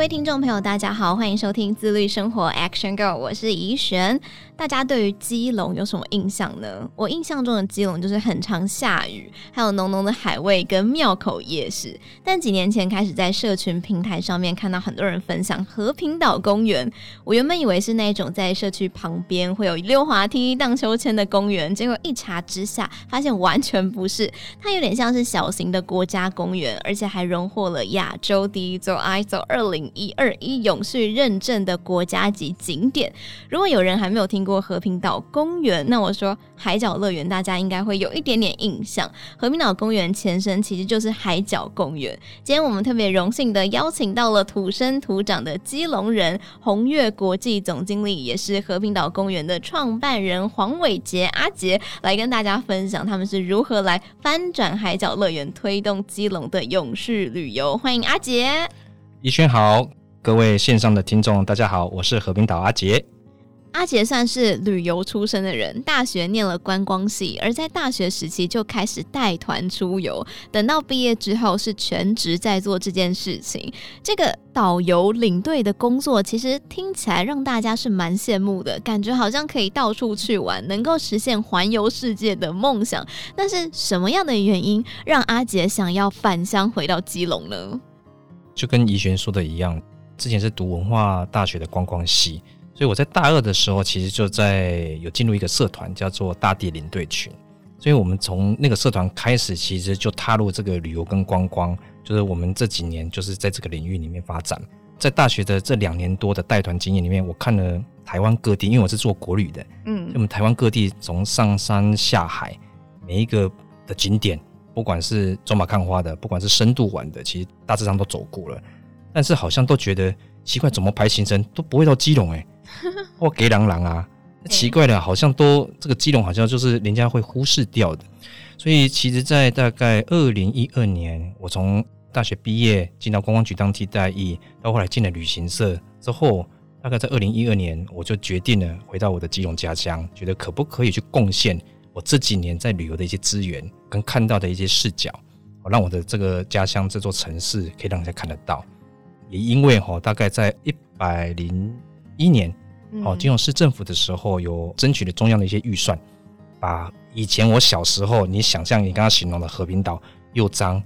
各位听众朋友，大家好，欢迎收听自律生活 Action Girl，我是怡璇。大家对于基隆有什么印象呢？我印象中的基隆就是很常下雨，还有浓浓的海味跟庙口夜市。但几年前开始在社群平台上面看到很多人分享和平岛公园，我原本以为是那种在社区旁边会有溜滑梯、荡秋千的公园，结果一查之下发现完全不是，它有点像是小型的国家公园，而且还荣获了亚洲第一座 ISO 二零一二一永续认证的国家级景点。如果有人还没有听过和平岛公园，那我说海角乐园，大家应该会有一点点印象。和平岛公园前身其实就是海角公园。今天我们特别荣幸的邀请到了土生土长的基隆人，红月国际总经理，也是和平岛公园的创办人黄伟杰阿杰，来跟大家分享他们是如何来翻转海角乐园，推动基隆的永续旅游。欢迎阿杰。一轩好，各位线上的听众大家好，我是和平岛阿杰。阿杰算是旅游出身的人，大学念了观光系，而在大学时期就开始带团出游，等到毕业之后是全职在做这件事情。这个导游领队的工作，其实听起来让大家是蛮羡慕的，感觉好像可以到处去玩，能够实现环游世界的梦想。但是什么样的原因让阿杰想要返乡回到基隆呢？就跟怡璇说的一样，之前是读文化大学的观光系，所以我在大二的时候，其实就在有进入一个社团，叫做大地领队群。所以我们从那个社团开始，其实就踏入这个旅游跟观光，就是我们这几年就是在这个领域里面发展。在大学的这两年多的带团经验里面，我看了台湾各地，因为我是做国旅的，嗯，我们台湾各地从上山下海，每一个的景点。不管是走马看花的，不管是深度玩的，其实大致上都走过了，但是好像都觉得奇怪，怎么排行程都不会到基隆哎、欸，或给郎郎啊，奇怪的，好像都这个基隆好像就是人家会忽视掉的。所以其实，在大概二零一二年，我从大学毕业进到观光局当替代役，到后来进了旅行社之后，大概在二零一二年，我就决定了回到我的基隆家乡，觉得可不可以去贡献。我这几年在旅游的一些资源跟看到的一些视角，让我的这个家乡这座城市可以让人家看得到。也因为哈，大概在一百零一年，哦，金融市政府的时候有争取了中央的一些预算，把以前我小时候你想象你刚刚形容的和平岛又脏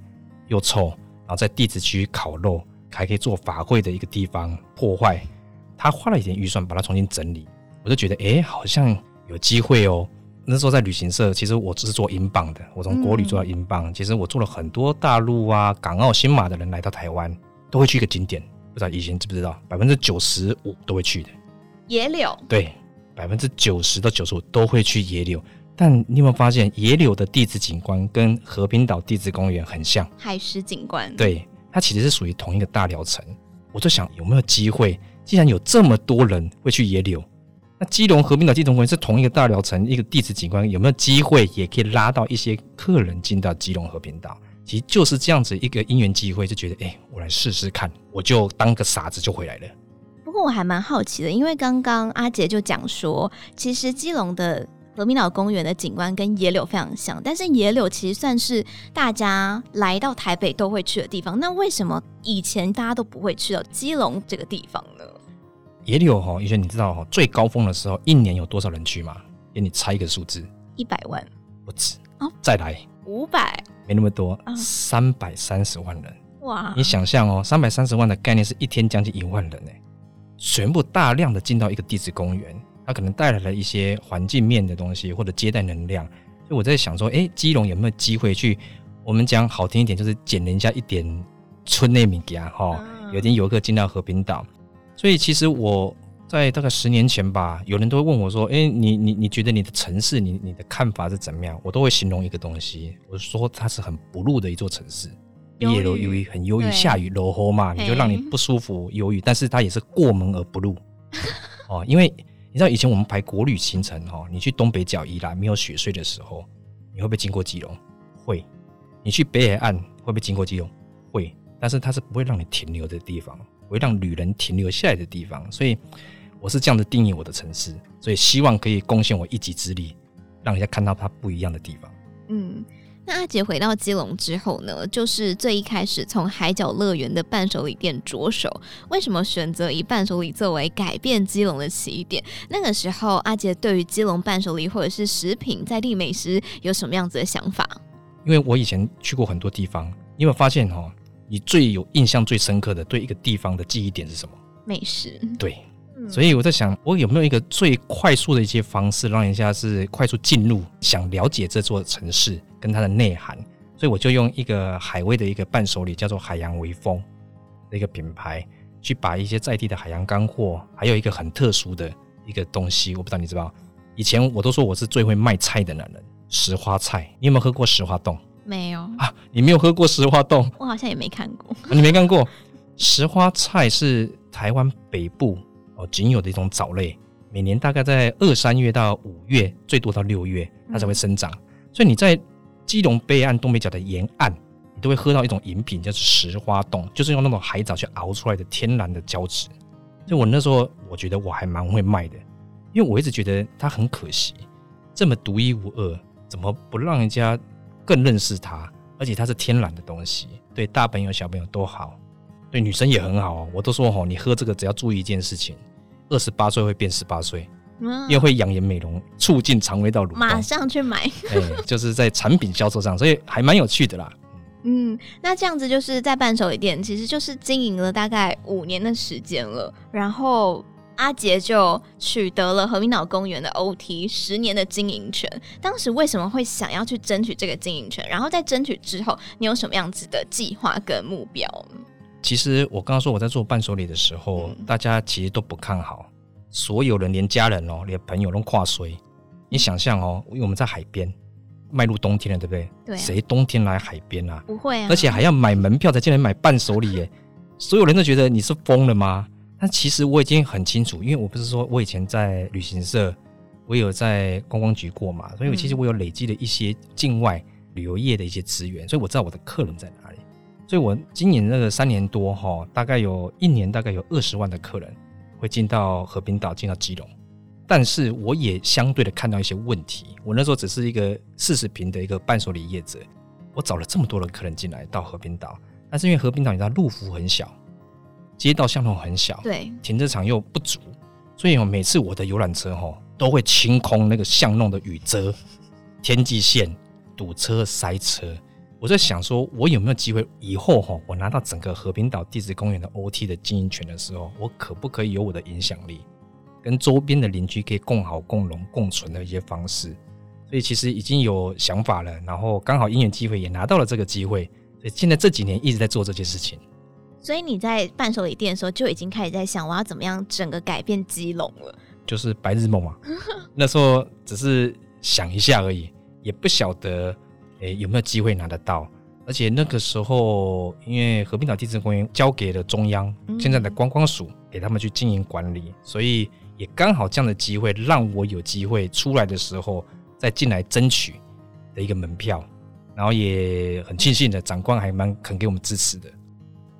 又臭，然后在地质区烤肉还可以做法会的一个地方破坏，他花了一点预算把它重新整理，我就觉得哎，好像有机会哦。那时候在旅行社，其实我只是做英镑的，我从国旅做到英镑。嗯、其实我做了很多大陆啊、港澳、新马的人来到台湾，都会去一个景点，不知道以前知不知道？百分之九十五都会去的野柳。对，百分之九十到九十五都会去野柳。但你有没有发现，野柳的地质景观跟和平岛地质公园很像？海蚀景观。对，它其实是属于同一个大疗程。我就想有没有机会，既然有这么多人会去野柳。基隆和平岛地质公园是同一个大寮城，一个地质景观，有没有机会也可以拉到一些客人进到基隆和平岛？其实就是这样子一个因缘机会，就觉得哎、我来试试看，我就当个傻子就回来了。不过我还蛮好奇的，因为刚刚阿杰就讲说，其实基隆的和平岛公园的景观跟野柳非常像，但是野柳其实算是大家来到台北都会去的地方。那为什么以前大家都不会去到基隆这个地方呢？野柳哈，以前你知道哈，最高峰的时候一年有多少人去吗？给你猜一个数字，一百万。不止。哦，再来。五百，没那么多，三百三十万人。哇！你想象哦，三百三十万的概念是一天将近一万人呢，全部大量的进到一个地质公园，它可能带来了一些环境面的东西或者接待能量，所以我在想说，哎，基隆有没有机会去？我们讲好听一点，就是捡人家一点村内物件哈，有点游客进到和平岛。所以其实我在大概十年前吧，有人都会问我说：“哎，你你你觉得你的城市，你你的看法是怎么样？”我都会形容一个东西，我说它是很 blue 的一座城市，夜楼忧郁，很忧郁，下雨落雨嘛，你就让你不舒服、忧郁。但是它也是过门而不入 哦，因为你知道以前我们排国旅行程哦，你去东北角宜兰没有雪隧的时候，你会不会经过基隆？会。你去北海岸会不会经过基隆？会，但是它是不会让你停留的地方，会让旅人停留下来的地方。所以我是这样的定义我的城市，所以希望可以贡献我一己之力，让人家看到它不一样的地方。嗯。那阿杰回到基隆之后呢，就是最一开始从海角乐园的伴手礼店着手。为什么选择以伴手礼作为改变基隆的起点？那个时候，阿杰对于基隆伴手礼或者是食品在地美食有什么样子的想法？因为我以前去过很多地方，你有没有发现哈？你最有印象、最深刻的对一个地方的记忆点是什么？美食。对。所以我在想，我有没有一个最快速的一些方式，让人家是快速进入，想了解这座城市跟它的内涵。所以我就用一个海味的一个伴手礼，叫做海洋微风的一个品牌，去把一些在地的海洋干货，还有一个很特殊的一个东西，我不知道你知道？以前我都说我是最会卖菜的男人，石花菜。你有没有喝过石花冻？没有啊，你没有喝过石花冻？我好像也没看过。你没看过？石花菜是台湾北部。哦，仅有的一种藻类，每年大概在二三月到五月，最多到六月，它才会生长。嗯、所以你在基隆北岸、东北角的沿岸，你都会喝到一种饮品，叫做石花冻，就是用那种海藻去熬出来的天然的胶质。所以我那时候我觉得我还蛮会卖的，因为我一直觉得它很可惜，这么独一无二，怎么不让人家更认识它？而且它是天然的东西，对大朋友小朋友都好。对女生也很好哦，我都说吼，你喝这个只要注意一件事情，二十八岁会变十八岁，因为会养颜美容，促进肠胃道蠕动。马上去买，哎，就是在产品销售上，所以还蛮有趣的啦。嗯，那这样子就是在伴手礼店，其实就是经营了大概五年的时间了，然后阿杰就取得了和平岛公园的 OT 十年的经营权。当时为什么会想要去争取这个经营权？然后在争取之后，你有什么样子的计划跟目标？其实我刚刚说我在做伴手礼的时候，嗯、大家其实都不看好，所有人连家人哦，连朋友都跨衰。你想象哦，因为我们在海边，迈入冬天了，对不对？对、啊。谁冬天来海边啊？不会啊。而且还要买门票才进来买伴手礼耶，所有人都觉得你是疯了吗？但其实我已经很清楚，因为我不是说我以前在旅行社，我有在观光局过嘛，所以我其实我有累积了一些境外旅游业的一些资源，所以我知道我的客人在哪里。所以，我今年那个三年多哈，大概有一年大概有二十万的客人会进到和平岛，进到基隆。但是，我也相对的看到一些问题。我那时候只是一个四十平的一个伴手礼业者，我找了这么多的客人进来到和平岛，但是因为和平岛你知道路幅很小，街道巷弄很小，对，停车场又不足，所以每次我的游览车哈都会清空那个巷弄的雨遮，天际线堵车塞车。我在想说，我有没有机会以后哈，我拿到整个和平岛地质公园的 OT 的经营权的时候，我可不可以有我的影响力，跟周边的邻居可以共好、共荣、共存的一些方式？所以其实已经有想法了，然后刚好因缘机会也拿到了这个机会，所以现在这几年一直在做这件事情。所以你在伴手礼店的时候就已经开始在想，我要怎么样整个改变基隆了？就是白日梦嘛，那时候只是想一下而已，也不晓得。诶，有没有机会拿得到？而且那个时候，因为和平岛地质公园交给了中央现在的观光署，给他们去经营管理，所以也刚好这样的机会，让我有机会出来的时候再进来争取的一个门票，然后也很庆幸的，长官还蛮肯给我们支持的，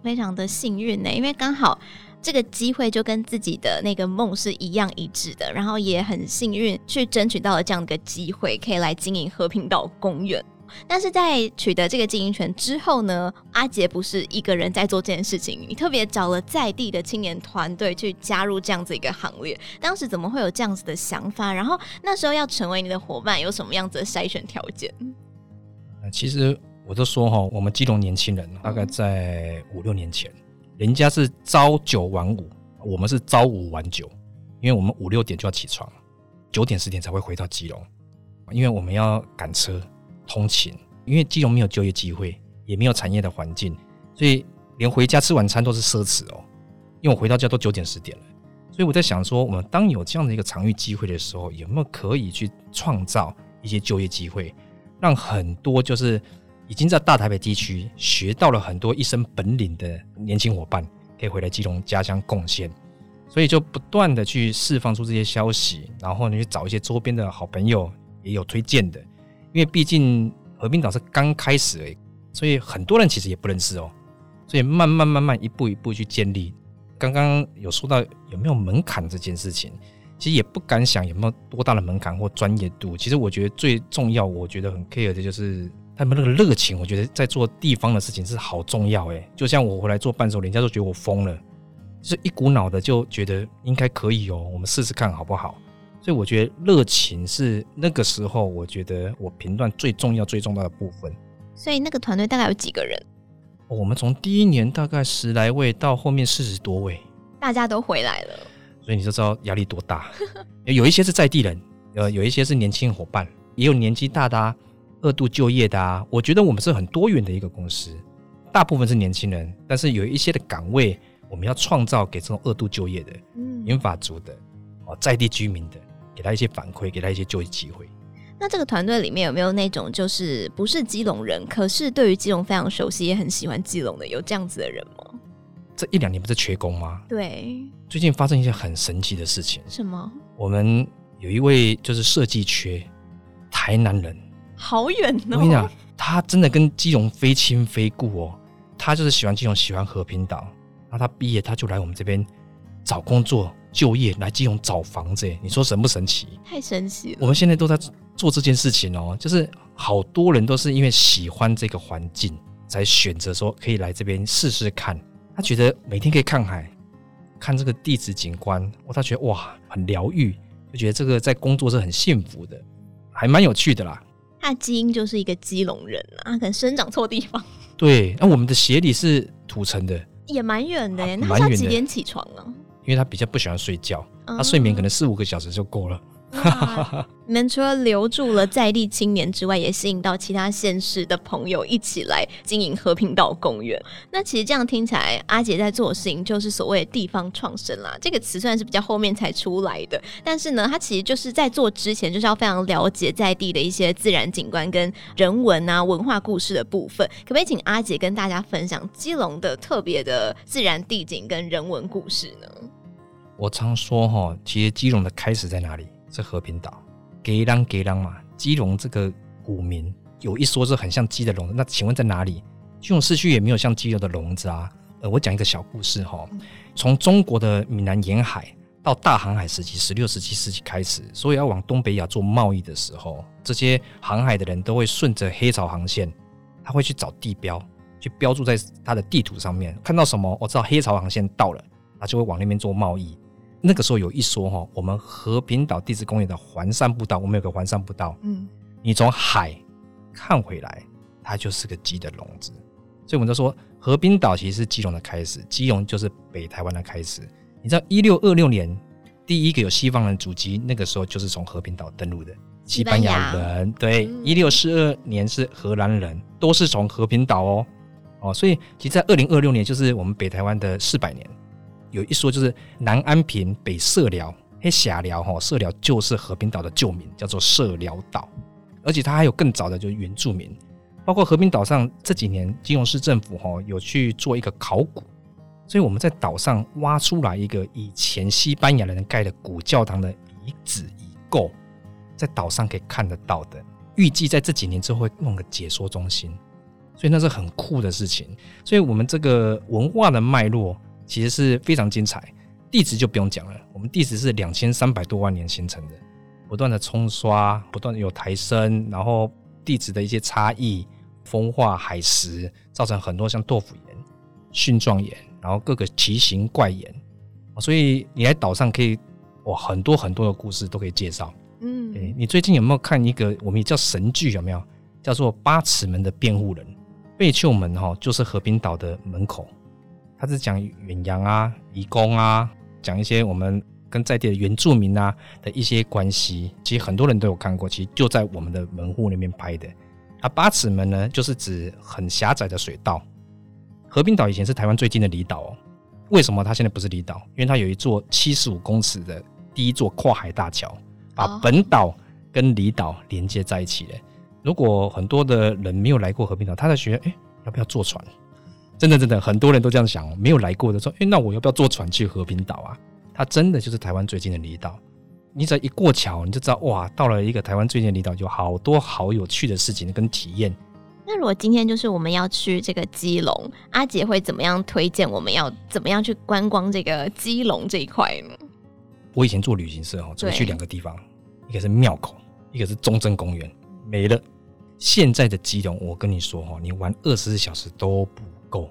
非常的幸运呢，因为刚好这个机会就跟自己的那个梦是一样一致的，然后也很幸运去争取到了这样的机会，可以来经营和平岛公园。但是在取得这个经营权之后呢，阿杰不是一个人在做这件事情，你特别找了在地的青年团队去加入这样子一个行列。当时怎么会有这样子的想法？然后那时候要成为你的伙伴，有什么样子的筛选条件？其实我就说哈，我们基隆年轻人大概在五六年前，人家是朝九晚五，我们是朝五晚九，因为我们五六点就要起床，九点十点才会回到基隆，因为我们要赶车。通勤，因为基隆没有就业机会，也没有产业的环境，所以连回家吃晚餐都是奢侈哦。因为我回到家都九点十点了，所以我在想说，我们当有这样的一个场域机会的时候，有没有可以去创造一些就业机会，让很多就是已经在大台北地区学到了很多一身本领的年轻伙伴，可以回来基隆家乡贡献。所以就不断的去释放出这些消息，然后你去找一些周边的好朋友，也有推荐的。因为毕竟和平岛是刚开始而已，所以很多人其实也不认识哦。所以慢慢慢慢一步一步去建立。刚刚有说到有没有门槛这件事情，其实也不敢想有没有多大的门槛或专业度。其实我觉得最重要，我觉得很 care 的就是他们那个热情。我觉得在做地方的事情是好重要哎。就像我回来做伴手礼，人家都觉得我疯了，就是一股脑的就觉得应该可以哦，我们试试看好不好？所以我觉得热情是那个时候我觉得我评断最重要最重要的部分。所以那个团队大概有几个人？我们从第一年大概十来位，到后面四十多位，大家都回来了，所以你就知道压力多大。有一些是在地人，呃，有一些是年轻伙伴，也有年纪大的啊，二度就业的啊。我觉得我们是很多元的一个公司，大部分是年轻人，但是有一些的岗位我们要创造给这种二度就业的、嗯，银发族的，哦，在地居民的，给他一些反馈，给他一些就业机会。那这个团队里面有没有那种就是不是基隆人，可是对于基隆非常熟悉，也很喜欢基隆的，有这样子的人吗？这一两年不是缺工吗？对，最近发生一些很神奇的事情。什么？我们有一位就是设计缺台南人，好远哦！我跟你讲，他真的跟基隆非亲非故哦。他就是喜欢基隆，喜欢和平岛。然后他毕业，他就来我们这边找工作、就业，来基隆找房子。你说神不神奇？太神奇了！我们现在都在。做这件事情哦，就是好多人都是因为喜欢这个环境，才选择说可以来这边试试看。他觉得每天可以看海，看这个地质景观，他觉得哇，很疗愈，就觉得这个在工作是很幸福的，还蛮有趣的啦。他的基因就是一个基隆人啊，可能生长错地方。对，那我们的鞋底是土城的，也蛮远的耶。那他几点起床啊？因为他比较不喜欢睡觉，他睡眠可能四五个小时就够了。你们除了留住了在地青年之外，也吸引到其他县市的朋友一起来经营和平岛公园。那其实这样听起来，阿杰在做的事情就是所谓地方创生啦。这个词算是比较后面才出来的，但是呢，他其实就是在做之前，就是要非常了解在地的一些自然景观跟人文啊文化故事的部分。可不可以请阿杰跟大家分享基隆的特别的自然地景跟人文故事呢？我常说哈，其实基隆的开始在哪里？是和平岛，给浪给浪嘛。基隆这个古名有一说是很像鸡的笼子，那请问在哪里？基隆市区也没有像鸡的笼子啊。呃，我讲一个小故事哈。从中国的闽南沿海到大航海时期，十六、十七世纪开始，所以要往东北亚做贸易的时候，这些航海的人都会顺着黑潮航线，他会去找地标，去标注在他的地图上面，看到什么，我知道黑潮航线到了，他就会往那边做贸易。那个时候有一说哈，我们和平岛地质公园的环山步道，我们有个环山步道，嗯，你从海看回来，它就是个鸡的笼子，所以我们就说和平岛其实是基隆的开始，基隆就是北台湾的开始。你知道一六二六年第一个有西方人足迹，那个时候就是从和平岛登陆的西班牙人，对，一六四二年是荷兰人，都是从和平岛哦，哦，所以其实在二零二六年就是我们北台湾的四百年。有一说就是南安平北社寮，嘿，社寮哈，社寮就是和平岛的旧名，叫做社寮岛。而且它还有更早的，就是原住民，包括和平岛上这几年金融市政府哈有去做一个考古，所以我们在岛上挖出来一个以前西班牙人盖的古教堂的遗址遗构，在岛上可以看得到的。预计在这几年之后会弄个解说中心，所以那是很酷的事情。所以我们这个文化的脉络。其实是非常精彩，地质就不用讲了。我们地质是两千三百多万年形成的，不断的冲刷，不断的有抬升，然后地质的一些差异、风化、海蚀，造成很多像豆腐岩、蕈状岩，然后各个奇形怪岩。所以你来岛上可以哇，很多很多的故事都可以介绍。嗯，你最近有没有看一个我们也叫神剧？有没有叫做《八尺门的辩护人》？贝丘门哈，就是和平岛的门口。他是讲远洋啊、移工啊，讲一些我们跟在地的原住民啊的一些关系。其实很多人都有看过，其实就在我们的门户那边拍的。啊，八尺门呢，就是指很狭窄的水道。和平岛以前是台湾最近的离岛哦。为什么它现在不是离岛？因为它有一座七十五公尺的第一座跨海大桥，把本岛跟离岛连接在一起了。如果很多的人没有来过和平岛，他在学，哎，要不要坐船？真的，真的，很多人都这样想。没有来过的说，哎，那我要不要坐船去和平岛啊？它真的就是台湾最近的离岛。你只要一过桥，你就知道哇，到了一个台湾最近的离岛，有好多好有趣的事情跟体验。那如果今天就是我们要去这个基隆，阿杰会怎么样推荐我们要怎么样去观光这个基隆这一块呢？我以前做旅行社哦，只会去两个地方，一个是庙口，一个是中正公园，没了。现在的基隆，我跟你说哈，你玩二十四小时都不够。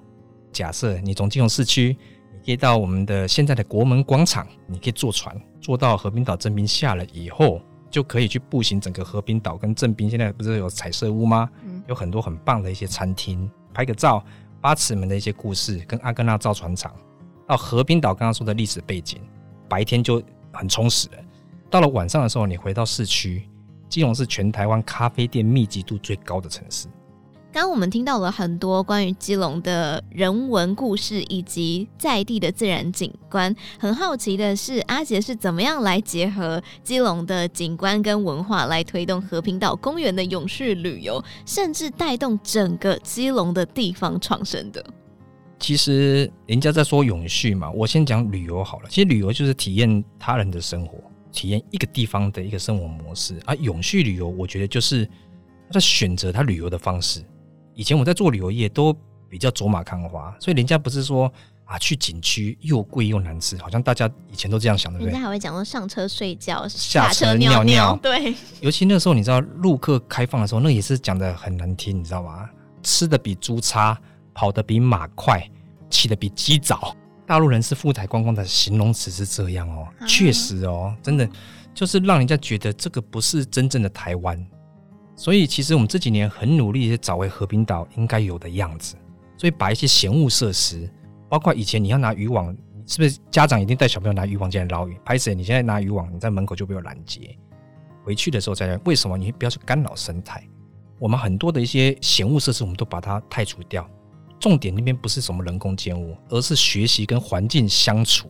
假设你从金融市区，你可以到我们的现在的国门广场，你可以坐船坐到和平岛正滨下了以后，就可以去步行整个和平岛跟正滨。现在不是有彩色屋吗？有很多很棒的一些餐厅，拍个照，八尺门的一些故事，跟阿根纳造船厂，到和平岛刚刚说的历史背景，白天就很充实了。到了晚上的时候，你回到市区，基隆是全台湾咖啡店密集度最高的城市。刚我们听到了很多关于基隆的人文故事以及在地的自然景观，很好奇的是，阿杰是怎么样来结合基隆的景观跟文化，来推动和平岛公园的永续旅游，甚至带动整个基隆的地方创生的？其实人家在说永续嘛，我先讲旅游好了。其实旅游就是体验他人的生活，体验一个地方的一个生活模式。而永续旅游，我觉得就是在选择他旅游的方式。以前我在做旅游业都比较走马看花，所以人家不是说啊去景区又贵又难吃，好像大家以前都这样想的，对不对？人家还会讲说上车睡觉，下车尿尿，对。尤其那时候你知道陆客开放的时候，那也是讲的很难听，你知道吗？吃的比猪差，跑得比马快，起得比鸡早。大陆人是富台观光的形容词是这样哦，确实哦，真的就是让人家觉得这个不是真正的台湾。所以，其实我们这几年很努力的，找回和平岛应该有的样子。所以，把一些闲物设施，包括以前你要拿渔网，是不是家长一定带小朋友拿渔网进来捞鱼？拍谢，你现在拿渔网，你在门口就被我拦截。回去的时候再来，为什么你不要去干扰生态？我们很多的一些闲物设施，我们都把它汰除掉。重点那边不是什么人工建物，而是学习跟环境相处。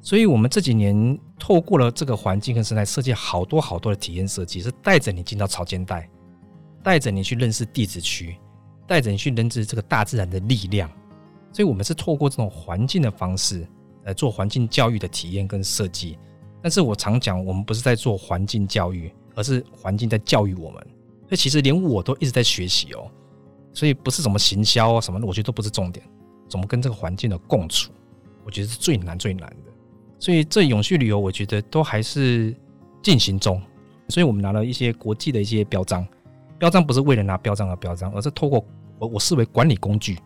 所以，我们这几年透过了这个环境跟生态设计，好多好多的体验设计，是带着你进到潮间带，带着你去认识地质区，带着你去认知这个大自然的力量。所以，我们是透过这种环境的方式来做环境教育的体验跟设计。但是我常讲，我们不是在做环境教育，而是环境在教育我们。所以，其实连我都一直在学习哦。所以，不是什么行销啊什么的，我觉得都不是重点。怎么跟这个环境的共处，我觉得是最难最难的。所以这永续旅游，我觉得都还是进行中。所以我们拿了一些国际的一些标章，标章不是为了拿标章而标章，而是透过我我视为管理工具，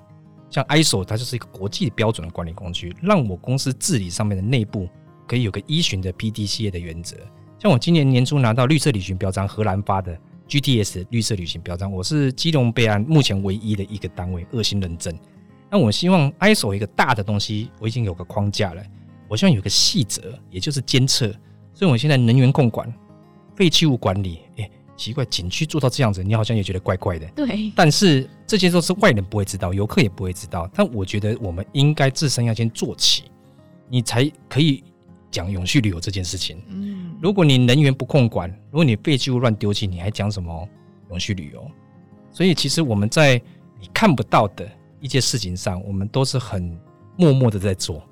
像 ISO 它就是一个国际标准的管理工具，让我公司治理上面的内部可以有个依循的 PDCA 的原则。像我今年年初拿到绿色旅行标章，荷兰发的 GTS 绿色旅行标章，我是基隆备案目前唯一的一个单位二星认证。那我希望 ISO 一个大的东西，我已经有个框架了。我希望有个细则，也就是监测。所以，我现在能源共管、废弃物管理，哎、欸，奇怪，景区做到这样子，你好像也觉得怪怪的。对。但是这些都是外人不会知道，游客也不会知道。但我觉得我们应该自身要先做起，你才可以讲永续旅游这件事情。嗯。如果你能源不控管，如果你废弃物乱丢弃，你还讲什么永续旅游？所以，其实我们在你看不到的一些事情上，我们都是很默默的在做。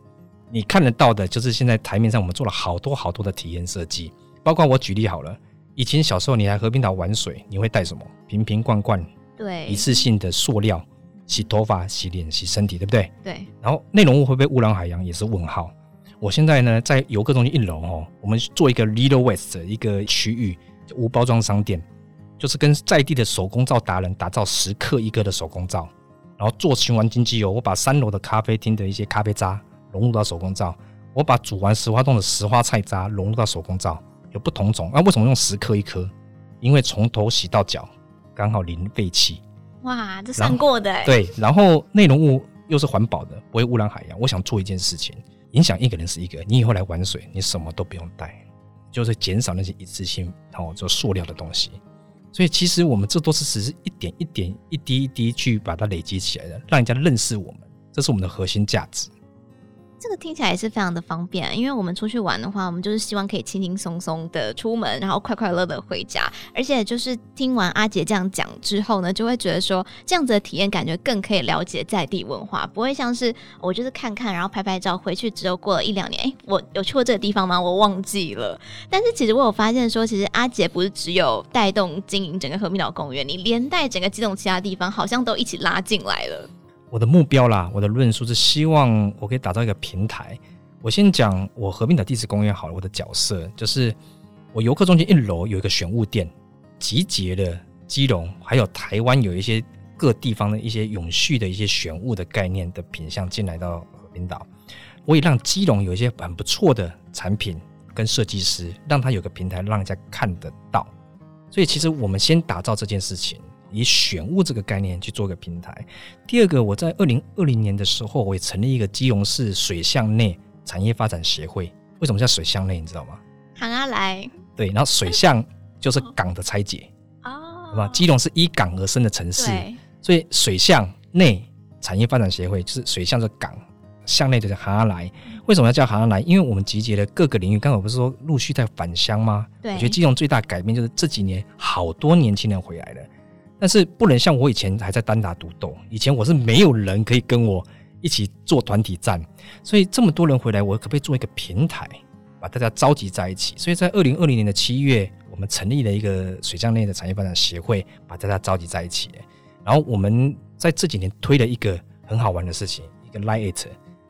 你看得到的，就是现在台面上我们做了好多好多的体验设计，包括我举例好了，以前小时候你来和平岛玩水，你会带什么？瓶瓶罐罐，对，一次性的塑料，洗头发、洗脸、洗身体，对不对？对。然后内容物会不会污染海洋，也是问号。我现在呢，在游客中心一楼哦，我们做一个 Little Waste 的一个区域，无包装商店，就是跟在地的手工皂达人打造十克一个的手工皂，然后做循环经济哦，我把三楼的咖啡厅的一些咖啡渣。融入到手工皂，我把煮完石花冻的石花菜渣融入到手工皂，有不同种。那、啊、为什么用十克一颗？因为从头洗到脚，刚好零废弃。哇，这算过的。对，然后内容物又是环保的，不会污染海洋。我想做一件事情，影响一个人是一个。你以后来玩水，你什么都不用带，就是减少那些一次性然后做塑料的东西。所以其实我们这都是只是一点一点、一滴一滴去把它累积起来的，让人家认识我们，这是我们的核心价值。这个听起来也是非常的方便，因为我们出去玩的话，我们就是希望可以轻轻松松的出门，然后快快乐乐的回家。而且就是听完阿杰这样讲之后呢，就会觉得说这样子的体验感觉更可以了解在地文化，不会像是我就是看看，然后拍拍照，回去之后过了一两年，诶，我有去过这个地方吗？我忘记了。但是其实我有发现说，其实阿杰不是只有带动经营整个和平岛公园，你连带整个基隆其他地方好像都一起拉进来了。我的目标啦，我的论述是希望我可以打造一个平台。我先讲我和平岛地质公园好了，我的角色就是我游客中心一楼有一个选物店，集结了基隆还有台湾有一些各地方的一些永续的一些选物的概念的品相进来到和平岛。我也让基隆有一些很不错的产品跟设计师，让他有个平台让人家看得到。所以其实我们先打造这件事情。以选物这个概念去做个平台。第二个，我在二零二零年的时候，我也成立一个基隆市水巷内产业发展协会。为什么叫水巷内？你知道吗？行啊来。对，然后水巷就是港的拆解哦，对吧？基隆是依港而生的城市，所以水巷内产业发展协会就是水巷是港，巷内的行啊来。为什么要叫行啊来？因为我们集结了各个领域。刚才我不是说陆续在返乡吗？对，我觉得基隆最大改变就是这几年好多年轻人回来了。但是不能像我以前还在单打独斗，以前我是没有人可以跟我一起做团体战，所以这么多人回来，我可不可以做一个平台，把大家召集在一起？所以在二零二零年的七月，我们成立了一个水巷内的产业发展协会，把大家召集在一起。然后我们在这几年推了一个很好玩的事情，一个 Like It，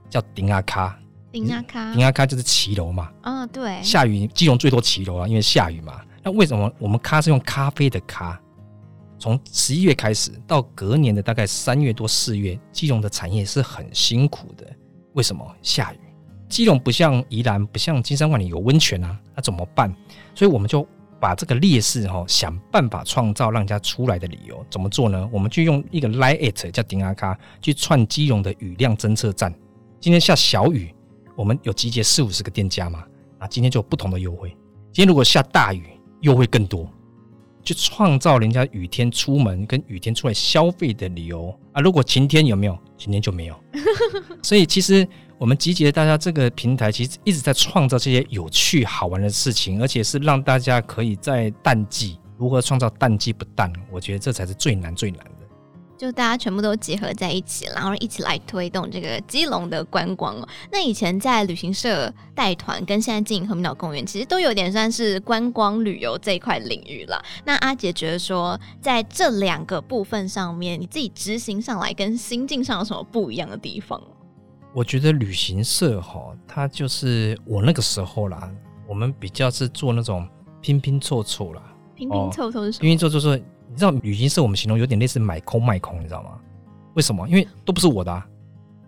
叫顶阿卡。顶阿卡，顶阿卡就是骑楼嘛。嗯、哦，对。下雨，基隆最多骑楼啊，因为下雨嘛。那为什么我们咖是用咖啡的咖？从十一月开始到隔年的大概三月多四月，基隆的产业是很辛苦的。为什么？下雨。基隆不像宜兰，不像金山万里有温泉啊，那怎么办？所以我们就把这个劣势哈，想办法创造让人家出来的理由。怎么做呢？我们就用一个 Like It 叫顶阿卡去串基隆的雨量侦测站。今天下小雨，我们有集结四五十个店家嘛？啊，今天就有不同的优惠。今天如果下大雨，优惠更多。去创造人家雨天出门跟雨天出来消费的理由啊！如果晴天有没有？晴天就没有。所以其实我们集结大家这个平台，其实一直在创造这些有趣好玩的事情，而且是让大家可以在淡季如何创造淡季不淡？我觉得这才是最难最难的。就大家全部都结合在一起，然后一起来推动这个基隆的观光。那以前在旅行社带团，跟现在经营和平岛公园，其实都有点算是观光旅游这一块领域了。那阿杰觉得说，在这两个部分上面，你自己执行上来跟心境上有什么不一样的地方？我觉得旅行社哈，它就是我那个时候啦，我们比较是做那种拼拼凑凑啦，拼拼凑凑是什么？拼拼凑凑是。你知道旅行社我们形容有点类似买空卖空，你知道吗？为什么？因为都不是我的啊，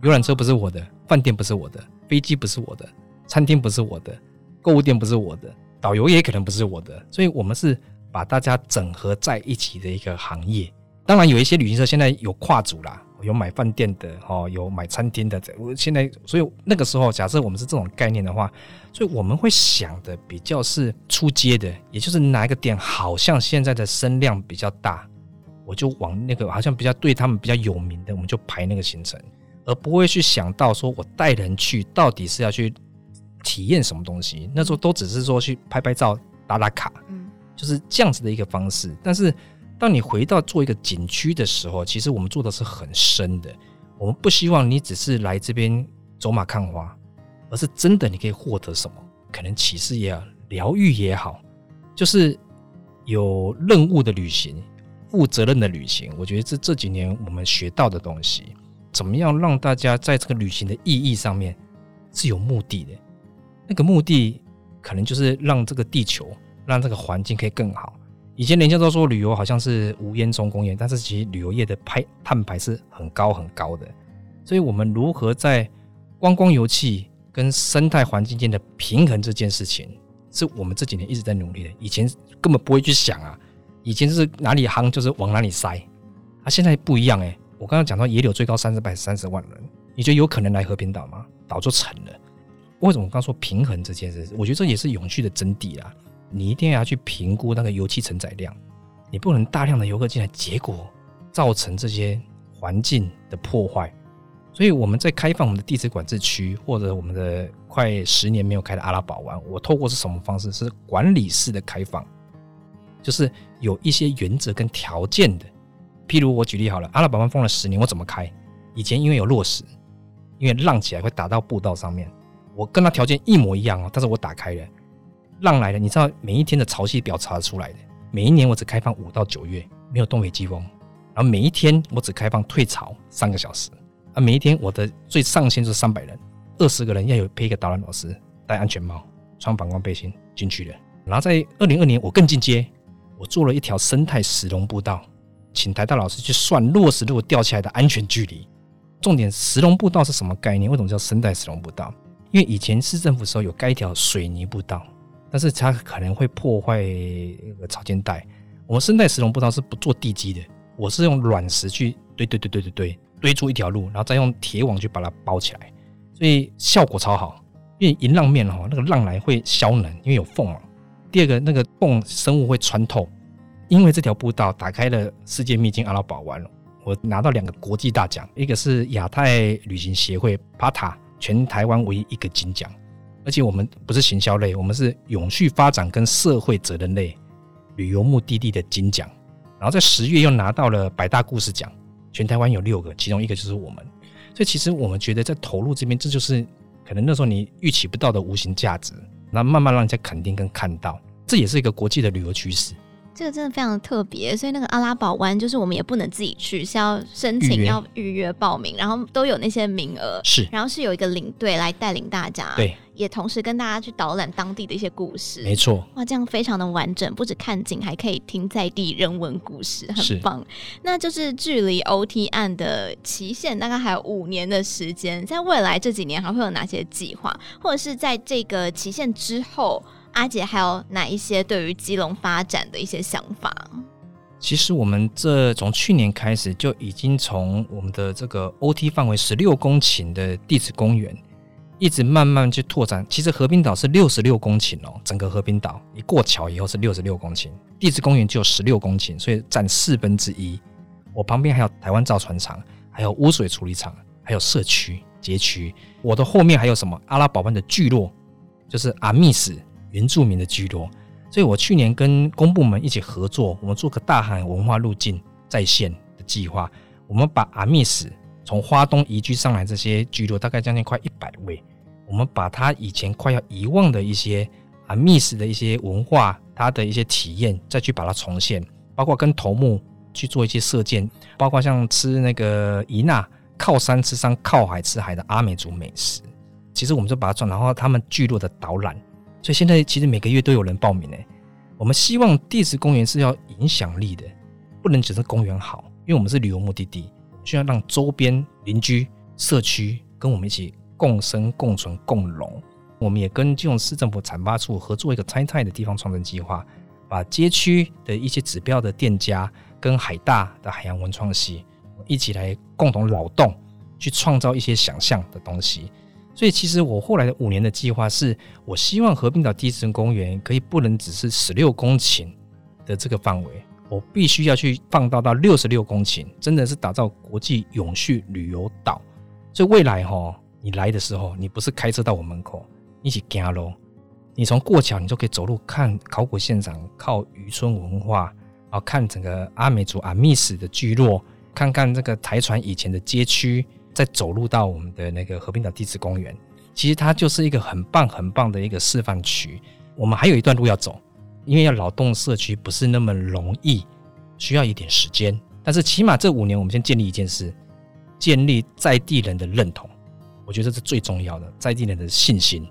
游览车不是我的，饭店不是我的，飞机不是我的，餐厅不是我的，购物店不是我的，导游也可能不是我的，所以我们是把大家整合在一起的一个行业。当然有一些旅行社现在有跨组啦。有买饭店的，哦，有买餐厅的。我现在，所以那个时候，假设我们是这种概念的话，所以我们会想的比较是出街的，也就是哪一个店好像现在的声量比较大，我就往那个好像比较对他们比较有名的，我们就排那个行程，而不会去想到说我带人去到底是要去体验什么东西。那时候都只是说去拍拍照、打打卡，嗯，就是这样子的一个方式，但是。当你回到做一个景区的时候，其实我们做的是很深的。我们不希望你只是来这边走马看花，而是真的你可以获得什么？可能启示也好，疗愈也好，就是有任务的旅行，负责任的旅行。我觉得这这几年我们学到的东西，怎么样让大家在这个旅行的意义上面是有目的的？那个目的可能就是让这个地球，让这个环境可以更好。以前人家都说旅游好像是无烟囱公园，但是其实旅游业的排碳排是很高很高的。所以，我们如何在观光游憩跟生态环境间的平衡这件事情，是我们这几年一直在努力的。以前根本不会去想啊，以前是哪里夯就是往哪里塞。啊，现在不一样哎。我刚刚讲到野柳最高三十百三十万人，你觉得有可能来和平岛吗？岛就成了。为什么我刚说平衡这件事？我觉得这也是永续的真谛啦。你一定要去评估那个油气承载量，你不能大量的游客进来，结果造成这些环境的破坏，所以我们在开放我们的地质管制区，或者我们的快十年没有开的阿拉堡湾，我透过是什么方式？是管理式的开放，就是有一些原则跟条件的。譬如我举例好了，阿拉堡湾封了十年，我怎么开？以前因为有落石，因为浪起来会打到步道上面，我跟他条件一模一样哦，但是我打开了，浪来了，你知道每一天的潮汐表查出来的，每一年我只开放五到九月，没有东北季风，然后每一天我只开放退潮三个小时。啊，每一天我的最上限就是三百人，二十个人要有配一个导览老师，戴安全帽，穿反光背心进去的。然后在二零二年，我更进阶，我做了一条生态石龙步道，请台大老师去算落石如果掉下来的安全距离。重点，石龙步道是什么概念？为什么叫生态石龙步道？因为以前市政府时候有盖一条水泥步道，但是它可能会破坏那个潮间带。我们生态石龙步道是不做地基的，我是用卵石去堆堆堆堆堆堆。堆出一条路，然后再用铁网去把它包起来，所以效果超好。因为银浪面哈，那个浪来会消能，因为有缝嘛。第二个，那个缝生物会穿透。因为这条步道打开了世界秘境阿拉堡湾，我拿到两个国际大奖，一个是亚太旅行协会 PATA 全台湾唯一一个金奖，而且我们不是行销类，我们是永续发展跟社会责任类旅游目的地的金奖。然后在十月又拿到了百大故事奖。全台湾有六个，其中一个就是我们，所以其实我们觉得在投入这边，这就是可能那时候你预期不到的无形价值，那慢慢让人家肯定跟看到，这也是一个国际的旅游趋势。这个真的非常的特别，所以那个阿拉堡湾就是我们也不能自己去，是要申请要预约报名，然后都有那些名额，是，然后是有一个领队来带领大家，对，也同时跟大家去导览当地的一些故事，没错，哇，这样非常的完整，不止看景，还可以听在地人文故事，很棒。那就是距离 OT 案的期限大概还有五年的时间，在未来这几年还会有哪些计划，或者是在这个期限之后？阿姐还有哪一些对于基隆发展的一些想法？其实我们这从去年开始就已经从我们的这个 OT 范围十六公顷的地质公园，一直慢慢去拓展。其实和平岛是六十六公顷哦，整个和平岛一过桥以后是六十六公顷，地质公园就有十六公顷，所以占四分之一。我旁边还有台湾造船厂，还有污水处理厂，还有社区街区。我的后面还有什么？阿拉伯湾的聚落，就是阿密斯。原住民的聚落，所以我去年跟公部门一起合作，我们做个大海文化路径在线的计划。我们把阿密斯从花东移居上来这些聚落，大概将近快一百位，我们把他以前快要遗忘的一些阿密斯的一些文化，他的一些体验，再去把它重现，包括跟头目去做一些射箭，包括像吃那个伊纳靠山吃山，靠海吃海的阿美族美食。其实我们就把它转，然后他们聚落的导览。所以现在其实每个月都有人报名诶。我们希望地质公园是要影响力的，不能只是公园好，因为我们是旅游目的地，需要让周边邻居社区跟我们一起共生共存共荣。我们也跟基隆市政府产发处合作一个拆泰的地方创生计划，把街区的一些指标的店家跟海大的海洋文创系一起来共同劳动，去创造一些想象的东西。所以，其实我后来的五年的计划是，我希望和平岛地质公园可以不能只是十六公顷的这个范围，我必须要去放大到六十六公顷，真的是打造国际永续旅游岛。所以未来哈，你来的时候，你不是开车到我门口，一起走路，你从过桥，你就可以走路看考古现场，靠渔村文化，然后看整个阿美族阿密斯的聚落，看看这个台船以前的街区。再走路到我们的那个和平岛地质公园，其实它就是一个很棒很棒的一个示范区。我们还有一段路要走，因为要劳动社区不是那么容易，需要一点时间。但是起码这五年，我们先建立一件事，建立在地人的认同，我觉得这是最重要的，在地人的信心。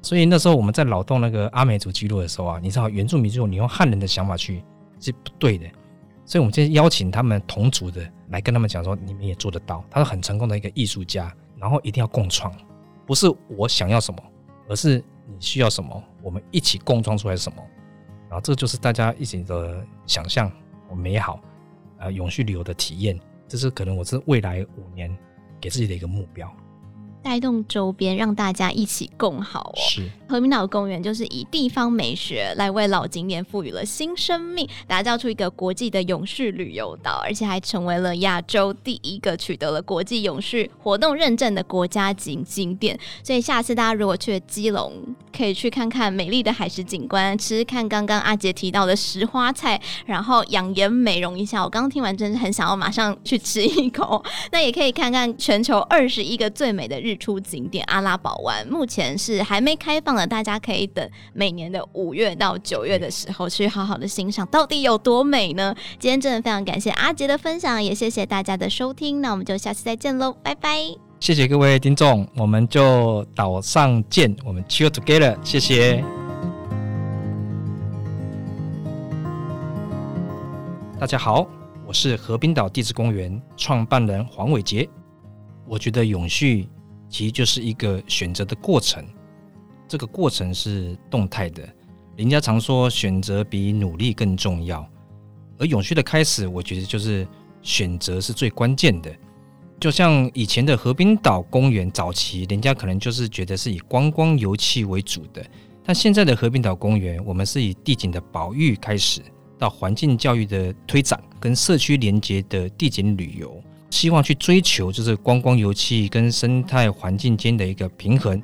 所以那时候我们在劳动那个阿美族记录的时候啊，你知道原住民聚落，你用汉人的想法去是不对的。所以，我们今天邀请他们同族的来跟他们讲说，你们也做得到。他是很成功的一个艺术家，然后一定要共创，不是我想要什么，而是你需要什么，我们一起共创出来什么。然后，这就是大家一起的想象，美好，呃，永续旅游的体验。这是可能我是未来五年给自己的一个目标。带动周边，让大家一起共好哦。是和平岛公园就是以地方美学来为老景点赋予了新生命，打造出一个国际的永续旅游岛，而且还成为了亚洲第一个取得了国际永续活动认证的国家级景点。所以下次大家如果去了基隆，可以去看看美丽的海蚀景观，吃吃看刚刚阿杰提到的石花菜，然后养颜美容一下。我刚刚听完真是很想要马上去吃一口。那也可以看看全球二十一个最美的出景点阿拉堡湾，目前是还没开放的，大家可以等每年的五月到九月的时候去好好的欣赏，到底有多美呢？今天真的非常感谢阿杰的分享，也谢谢大家的收听，那我们就下次再见喽，拜拜！谢谢各位听众，我们就岛上见，我们 chill together，谢谢大家好。我是河滨岛地质公园创办人黄伟杰。我觉得永续其实就是一个选择的过程，这个过程是动态的。人家常说选择比努力更重要，而永续的开始，我觉得就是选择是最关键的。就像以前的河滨岛公园早期，人家可能就是觉得是以观光游憩为主的，但现在的河滨岛公园，我们是以地景的保育开始。到环境教育的推展跟社区连接的地景旅游，希望去追求就是观光油气跟生态环境间的一个平衡。